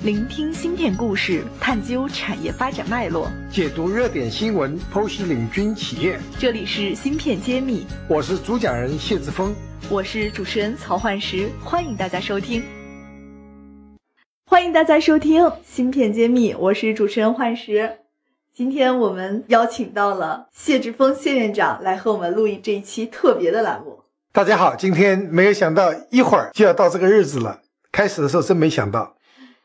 聆听芯片故事，探究产业发展脉络，解读热点新闻，剖析领军企业。这里是芯片揭秘，我是主讲人谢志峰，我是主持人曹焕石，欢迎大家收听。欢迎大家收听芯片揭秘，我是主持人焕石。今天我们邀请到了谢志峰谢院长来和我们录一这一期特别的栏目。大家好，今天没有想到一会儿就要到这个日子了，开始的时候真没想到。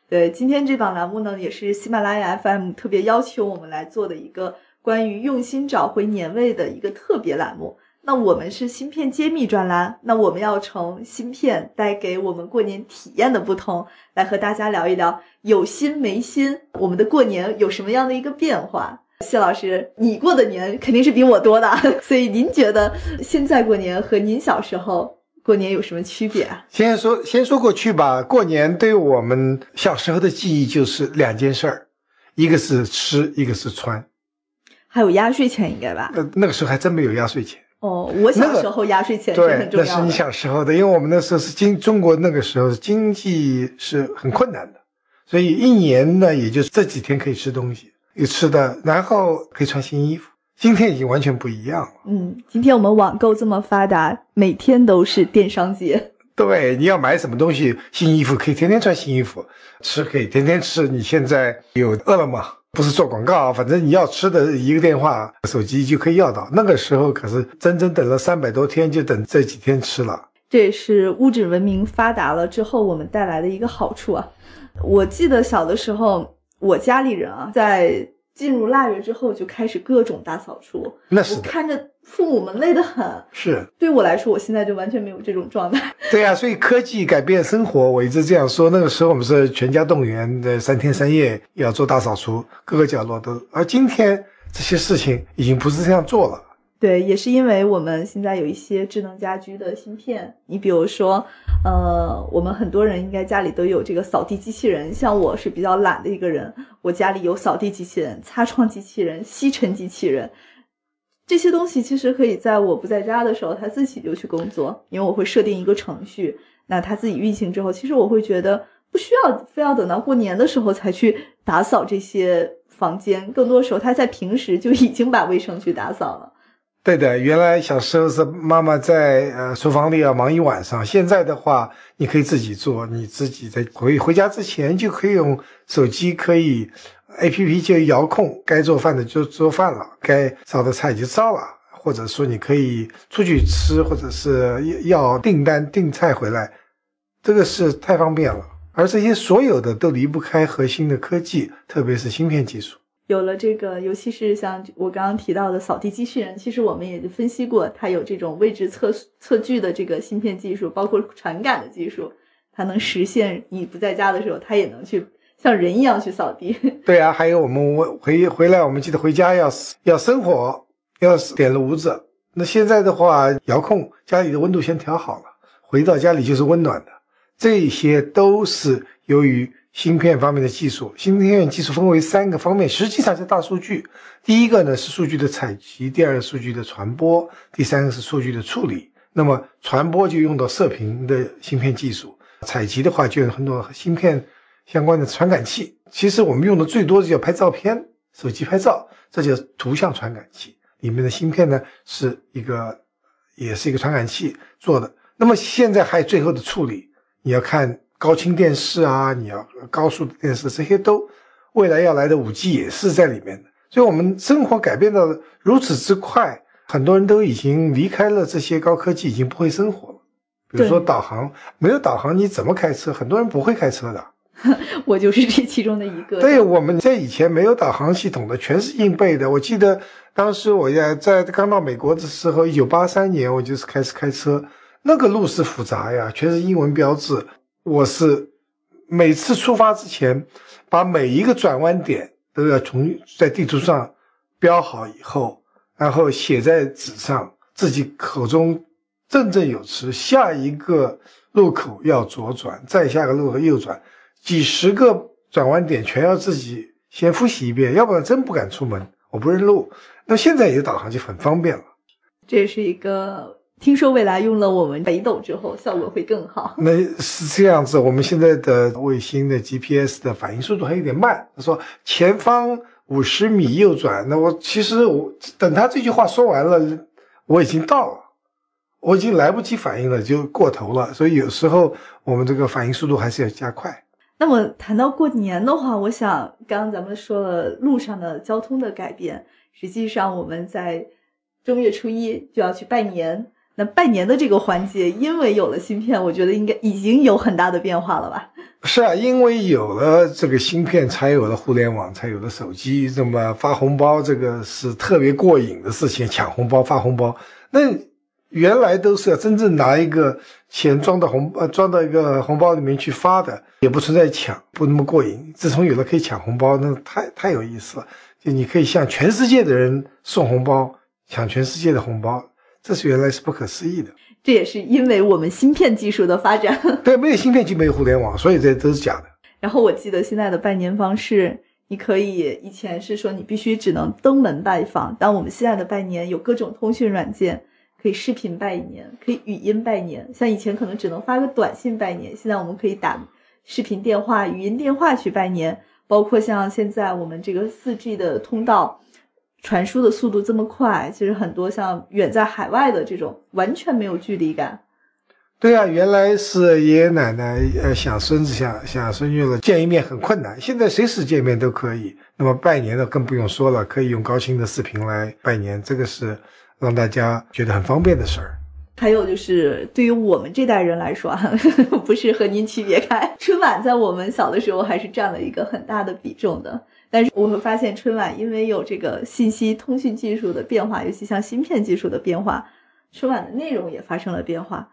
对，今天这档栏目呢，也是喜马拉雅 FM 特别要求我们来做的一个关于用心找回年味的一个特别栏目。那我们是芯片揭秘专栏，那我们要从芯片带给我们过年体验的不同，来和大家聊一聊有心没心，我们的过年有什么样的一个变化？谢老师，你过的年肯定是比我多的，所以您觉得现在过年和您小时候？过年有什么区别啊？先说先说过去吧。过年对我们小时候的记忆就是两件事儿，一个是吃，一个是穿，还有压岁钱应该吧？呃，那个时候还真没有压岁钱。哦，我小时候压岁钱是很重要的。对，那是你小时候的，因为我们那时候是经中国那个时候经济是很困难的，所以一年呢也就是这几天可以吃东西，有吃的，然后可以穿新衣服。今天已经完全不一样了。嗯，今天我们网购这么发达，每天都是电商节。对，你要买什么东西，新衣服可以天天穿新衣服，吃可以天天吃。你现在有饿了么，不是做广告，反正你要吃的一个电话、手机就可以要到。那个时候可是整整等了三百多天，就等这几天吃了。这也是物质文明发达了之后我们带来的一个好处啊。我记得小的时候，我家里人啊，在。进入腊月之后，就开始各种大扫除。那是看着父母们累得很。是，对我来说，我现在就完全没有这种状态。对呀，所以科技改变生活，我一直这样说。那个时候我们是全家动员的，三天三夜要做大扫除，各个角落都。而今天这些事情已经不是这样做了。对，也是因为我们现在有一些智能家居的芯片。你比如说，呃，我们很多人应该家里都有这个扫地机器人。像我是比较懒的一个人，我家里有扫地机器人、擦窗机器人、吸尘机器人。这些东西其实可以在我不在家的时候，它自己就去工作，因为我会设定一个程序，那它自己运行之后，其实我会觉得不需要非要等到过年的时候才去打扫这些房间，更多时候它在平时就已经把卫生去打扫了。对的，原来小时候是妈妈在呃厨房里要忙一晚上，现在的话你可以自己做，你自己在回回家之前就可以用手机可以 A P P 就遥控，该做饭的就做饭了，该烧的菜就烧了，或者说你可以出去吃，或者是要订单订菜回来，这个是太方便了，而这些所有的都离不开核心的科技，特别是芯片技术。有了这个，尤其是像我刚刚提到的扫地机器人，其实我们也分析过，它有这种位置测测距的这个芯片技术，包括传感的技术，它能实现你不在家的时候，它也能去像人一样去扫地。对啊，还有我们回回来，我们记得回家要要生火，要点炉子。那现在的话，遥控家里的温度先调好了，回到家里就是温暖的。这些都是由于。芯片方面的技术，芯片技术分为三个方面，实际上是大数据。第一个呢是数据的采集，第二个数据的传播，第三个是数据的处理。那么传播就用到射频的芯片技术，采集的话就有很多芯片相关的传感器。其实我们用的最多的叫拍照片，手机拍照，这叫图像传感器。里面的芯片呢是一个，也是一个传感器做的。那么现在还有最后的处理，你要看。高清电视啊，你要高速的电视，这些都未来要来的五 G 也是在里面的。所以，我们生活改变到如此之快，很多人都已经离开了这些高科技，已经不会生活了。比如说导航，没有导航你怎么开车？很多人不会开车的。我就是这其中的一个。对，我们在以前没有导航系统的，全是硬背的。我记得当时我在在刚到美国的时候，一九八三年，我就是开始开车，那个路是复杂呀，全是英文标志。我是每次出发之前，把每一个转弯点都要从在地图上标好以后，然后写在纸上，自己口中振振有词。下一个路口要左转，再下个路口右转，几十个转弯点全要自己先复习一遍，要不然真不敢出门。我不认路。那现在有导航就很方便了。这是一个。听说未来用了我们北斗之后，效果会更好。那是这样子，我们现在的卫星的 GPS 的反应速度还有点慢。他说前方五十米右转，那我其实我等他这句话说完了，我已经到了，我已经来不及反应了，就过头了。所以有时候我们这个反应速度还是要加快。那么谈到过年的话，我想刚刚咱们说了路上的交通的改变，实际上我们在正月初一就要去拜年。那拜年的这个环节，因为有了芯片，我觉得应该已经有很大的变化了吧？是啊，因为有了这个芯片，才有了互联网，才有了手机。那么发红包，这个是特别过瘾的事情，抢红包、发红包。那原来都是要真正拿一个钱装到红呃装到一个红包里面去发的，也不存在抢，不那么过瘾。自从有了可以抢红包，那太太有意思了。就你可以向全世界的人送红包，抢全世界的红包。这是原来是不可思议的，这也是因为我们芯片技术的发展。对，没有芯片就没有互联网，所以这都是假的。然后我记得现在的拜年方式，你可以以前是说你必须只能登门拜访，但我们现在的拜年有各种通讯软件，可以视频拜年，可以语音拜年。像以前可能只能发个短信拜年，现在我们可以打视频电话、语音电话去拜年。包括像现在我们这个四 G 的通道。传输的速度这么快，其实很多像远在海外的这种完全没有距离感。对啊，原来是爷爷奶奶呃想孙子想想孙女了见一面很困难，现在随时见面都可以。那么拜年的更不用说了，可以用高清的视频来拜年，这个是让大家觉得很方便的事儿。还有就是对于我们这代人来说，不是和您区别开，春晚在我们小的时候还是占了一个很大的比重的。但是我会发现，春晚因为有这个信息通讯技术的变化，尤其像芯片技术的变化，春晚的内容也发生了变化。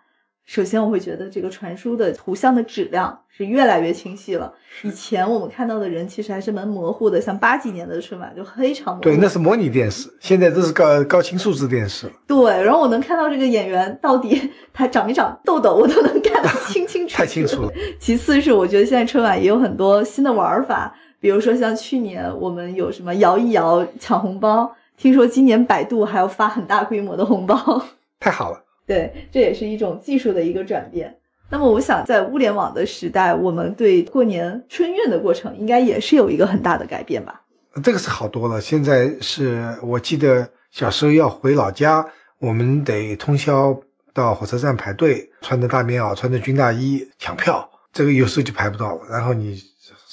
首先，我会觉得这个传输的图像的质量是越来越清晰了。以前我们看到的人其实还是蛮模糊的，像八几年的春晚就非常模糊。对，那是模拟电视，现在都是高高清数字电视。对，然后我能看到这个演员到底他长没长痘痘，我都能看得清清楚楚。太清楚了。其次是我觉得现在春晚也有很多新的玩法。比如说像去年我们有什么摇一摇抢红包，听说今年百度还要发很大规模的红包，太好了。对，这也是一种技术的一个转变。那么我想在物联网的时代，我们对过年春运的过程应该也是有一个很大的改变吧？这个是好多了。现在是我记得小时候要回老家，我们得通宵到火车站排队，穿着大棉袄，穿着军大衣抢票，这个有时候就排不到了。然后你。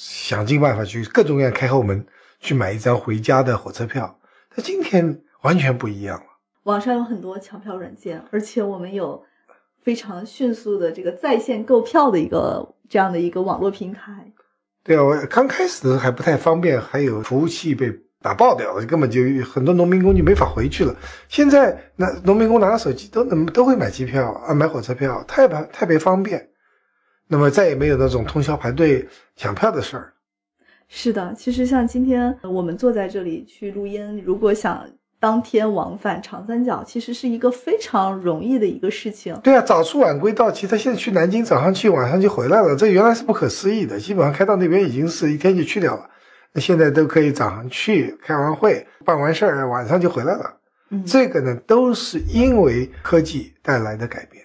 想尽办法去各种各样开后门去买一张回家的火车票，但今天完全不一样了。网上有很多抢票软件，而且我们有非常迅速的这个在线购票的一个这样的一个网络平台。对啊，我刚开始还不太方便，还有服务器被打爆掉了，根本就很多农民工就没法回去了。现在那农民工拿着手机都能都会买机票啊，买火车票，太太特别方便。那么再也没有那种通宵排队抢票的事儿。是的，其实像今天我们坐在这里去录音，如果想当天往返长三角，其实是一个非常容易的一个事情。对啊，早出晚归到齐，他现在去南京，早上去，晚上就回来了，这原来是不可思议的。基本上开到那边已经是一天就去掉了，那现在都可以早上去开完会办完事儿，晚上就回来了。嗯，这个呢，都是因为科技带来的改变。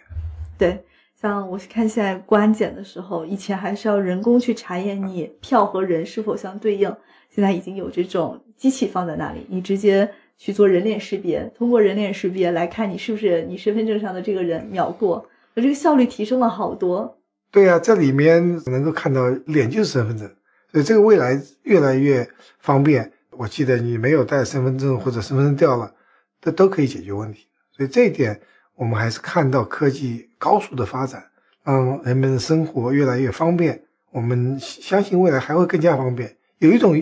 对。像我看现在过安检的时候，以前还是要人工去查验你票和人是否相对应，现在已经有这种机器放在那里，你直接去做人脸识别，通过人脸识别来看你是不是你身份证上的这个人秒过，那这个效率提升了好多。对呀，这里面能够看到脸就是身份证，所以这个未来越来越方便。我记得你没有带身份证或者身份证掉了，这都可以解决问题。所以这一点。我们还是看到科技高速的发展，让人们的生活越来越方便。我们相信未来还会更加方便。有一种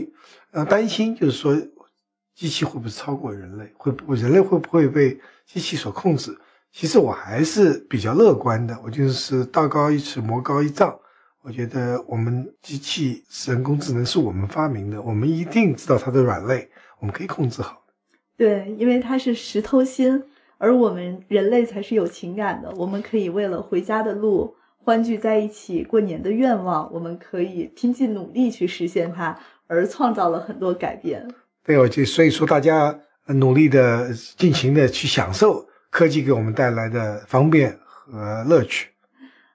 呃担心，就是说机器会不会超过人类？会不人类会不会被机器所控制？其实我还是比较乐观的。我就是道高一尺，魔高一丈。我觉得我们机器人工智能是我们发明的，我们一定知道它的软肋，我们可以控制好。对，因为它是石头心。而我们人类才是有情感的，我们可以为了回家的路、欢聚在一起过年的愿望，我们可以拼尽努力去实现它，而创造了很多改变。对，我就所以说大家努力的、尽情的去享受科技给我们带来的方便和乐趣。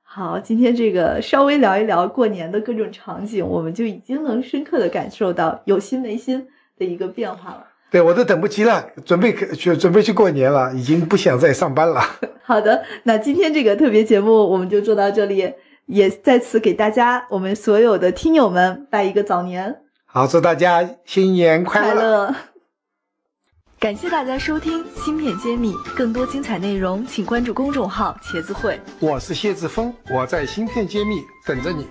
好，今天这个稍微聊一聊过年的各种场景，我们就已经能深刻的感受到有心没心的一个变化了。对我都等不及了，准备去准备去过年了，已经不想再上班了。好的，那今天这个特别节目我们就做到这里，也再次给大家我们所有的听友们拜一个早年，好，祝大家新年快乐。感谢大家收听《芯片揭秘》，更多精彩内容，请关注公众号“茄子会”。我是谢志峰，我在《芯片揭秘》等着你。